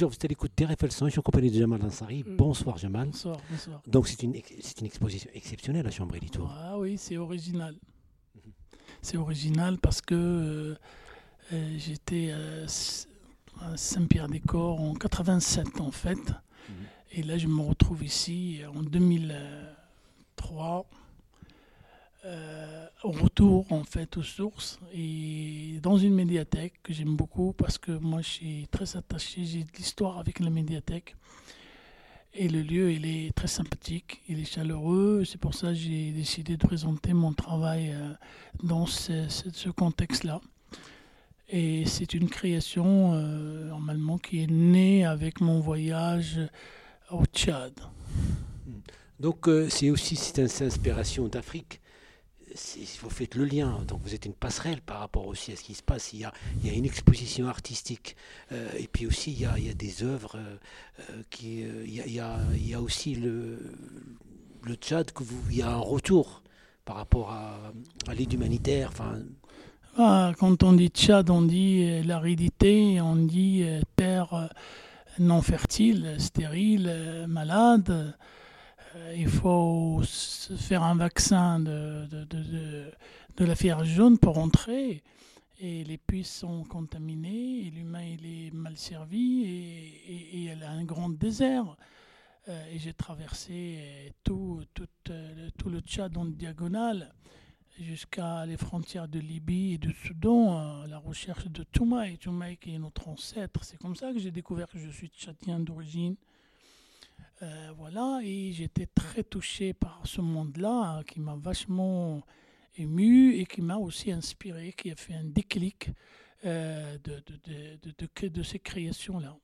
Bonjour, vous êtes à l'écoute d'RFL 100, je suis en compagnie de Jamal Ansari. Mm. Bonsoir Jamal. Bonsoir, bonsoir. Donc c'est une, exposition exceptionnelle à Chambray du Tour. Ah oui, c'est original. Mhm. C'est original parce que euh, euh, j'étais à Saint-Pierre-des-Corps en 87 en fait. Et là, je me retrouve ici en 2003, euh, au retour en fait aux sources et dans une médiathèque que j'aime beaucoup parce que moi, je suis très attaché, j'ai de l'histoire avec la médiathèque. Et le lieu, il est très sympathique, il est chaleureux. C'est pour ça que j'ai décidé de présenter mon travail euh, dans ce, contexte-là. Et c'est une création, euh, normalement, qui est née avec mon voyage au Tchad. Donc euh, c'est aussi une inspiration d'Afrique. Vous faites le lien, donc vous êtes une passerelle par rapport aussi à ce qui se passe. Il y a, une exposition artistique euh, et puis aussi il y a, des œuvres euh, euh, qui. il, y a, il y a- aussi le, le Tchad, que vous, il y a un retour par rapport à, à l'aide humanitaire. Ah, quand on dit Tchad, on dit l'aridité, on dit terre non fertile, stérile, malade. Euh, il faut faire un vaccin de, la fièvre jaune pour entrer. Et les puits sont contaminés, et l'humain est mal servi, et, et, et elle a un grand désert. Euh, et j'ai traversé euh, tout, tout, tout le Tchad en diagonale jusqu'à les frontières de Libye et du Soudan, à la recherche de Toumaï. Toumaï qui est notre ancêtre. C'est comme ça que j'ai découvert que je suis tchadien d'origine. Euh, voilà, et j'étais très touché par ce monde-là qui m'a vachement ému et qui m'a aussi inspiré, qui a fait un déclic euh, de, de, de, ces créations-là.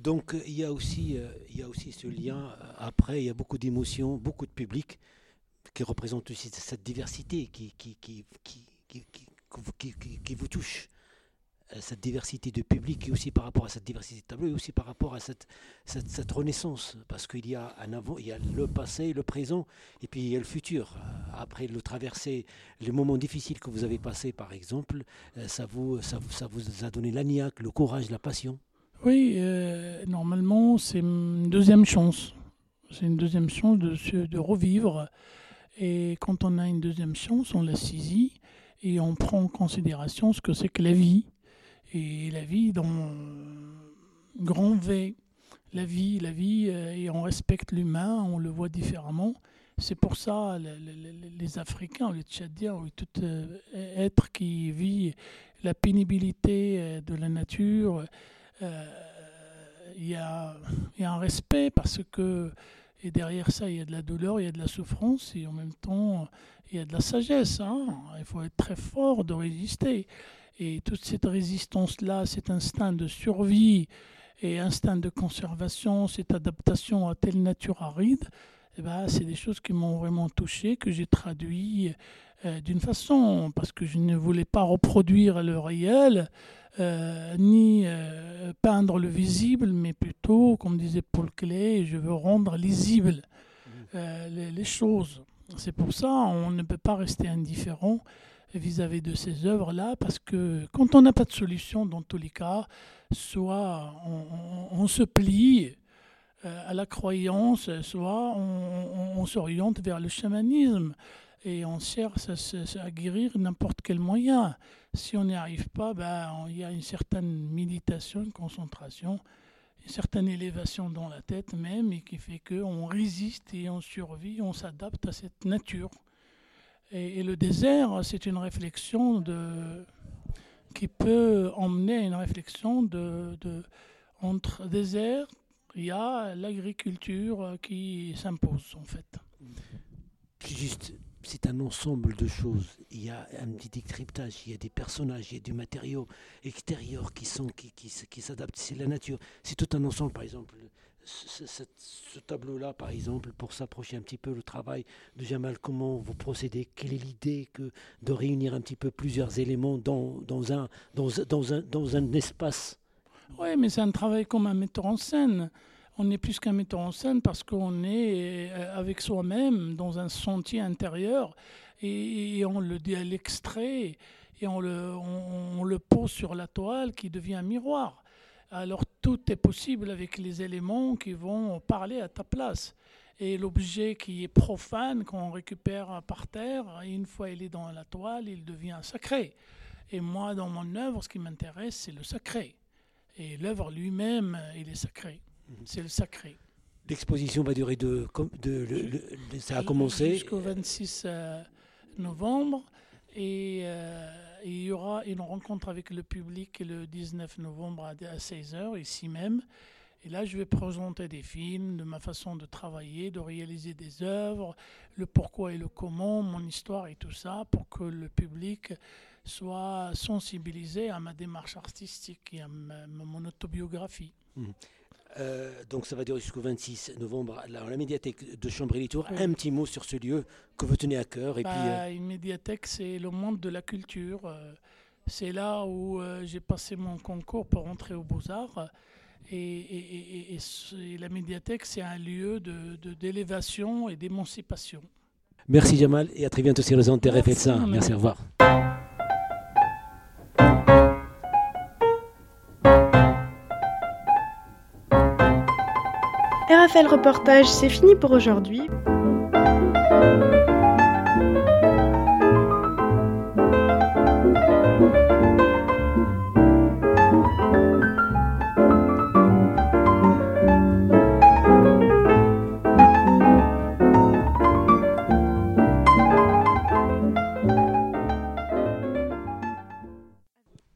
Donc euh, il y a aussi, ce lien. Après, il y a beaucoup d'émotions, beaucoup de public qui représente aussi cette diversité qui vous touche. Euh, Cette diversité de public et aussi par rapport à cette diversité de tableaux et aussi par rapport à cette, cette, renaissance. Parce qu'il y a un avant, il y a le passé, le présent et puis il y a le futur. Euh, Après le traverser, les moments difficiles que vous avez passés par exemple, euh, ça vous, ça, ça vous a donné l'agnac, le courage, la passion? Oui, normalement, c'est une deuxième chance. C'est une deuxième chance de, de revivre. Et quand on a une deuxième chance, on la saisit et on prend en considération ce que c'est que la vie. Et la vie dans grand V. La vie, la vie, euh, et on respecte l'humain, on le voit différemment. C'est pour ça le- le- le- les Africains, les Tchadiens, ou tout euh, être qui vit la pénibilité euh, de la nature, il y a un respect parce que et derrière ça il y a de la douleur, il y a de la souffrance et en même temps il y a de la sagesse. hein. Il faut être très fort de résister. Et toute cette résistance-là, cet instinct de survie et instinct de conservation, cette adaptation à telle nature aride, eh ben, c'est des choses qui m'ont vraiment touché, que j'ai traduit euh, d'une façon, parce que je ne voulais pas reproduire le réel, euh, ni euh, peindre le visible, mais plutôt, comme disait Paul Klee, je veux rendre lisible euh, les, les choses. C'est pour ça on ne peut pas rester indifférent vis-à-vis de ces œuvres-là, parce que quand on n'a pas de solution, dans tous les cas, soit on, on- on se plie à la croyance, soit on, s'oriente vers le chamanisme et on cherche à, guérir n'importe quel moyen. Si on n'y arrive pas, ben, il y a une certaine méditation, une concentration, une certaine élévation dans la tête même, et qui fait qu'on résiste et on survit, on s'adapte à cette nature. Et, et le désert, c'est une réflexion de, qui peut emmener à une réflexion de, de- entre désert, il y a l'agriculture qui s'impose en fait. Juste, c'est un ensemble de choses. Il y a un petit décryptage, il y a des personnages, il y a du matériau extérieur qui sont qui, qui, s'adaptent. C'est la nature. C'est tout un ensemble, par exemple. Ce tableau-là, par exemple, pour s'approcher un petit peu le travail de Jamal, comment vous procédez? Quelle est l'idée que de réunir un petit peu plusieurs éléments dans, dans, un, dans, dans, un, dans un espace Oui, mais c'est un travail comme un metteur en scène on est plus qu'un metteur en scène parce qu'on est euh, avec soi-même dans un sentier intérieur et, on le dit à l'extrait et on le, on, le pose sur la toile qui devient un miroir. Alors tout est possible avec les éléments qui vont parler à ta place. Et l'objet qui est profane, qu'on récupère par terre, une fois il est dans la toile, il devient sacré. Et moi, dans mon œuvre, ce qui m'intéresse, c'est le sacré. Et l'œuvre lui-même, il est sacré. Mhm. C'est le sacré. L'exposition va durer de, de, ça a commencé jusqu'au 26 euh, novembre et euh, il y aura une rencontre avec le public le 19 novembre à 16h ici même. Et là, je vais présenter des films, de ma façon de travailler, de réaliser des œuvres, le pourquoi et le comment, mon histoire et tout ça, pour que le public soit sensibilisé à ma démarche artistique et à mon autobiographie. Mhm. Euh, donc ça va durer jusqu'au 26 novembre à la, médiathèque de Chambéry-les-Tours. Un petit mot sur ce lieu que vous tenez à cœur. Et puis, bah, euh, Une médiathèque, c'est le monde de la culture. Euh, c'est là où j'ai passé mon concours pour entrer aux Beaux-Arts. Et, la médiathèque, c'est un lieu d'élévation de, et d'émancipation. Merci Jamal et à très bientôt sur les ondes Merci, Merci, au revoir. RFL Reportage, c'est fini pour aujourd'hui.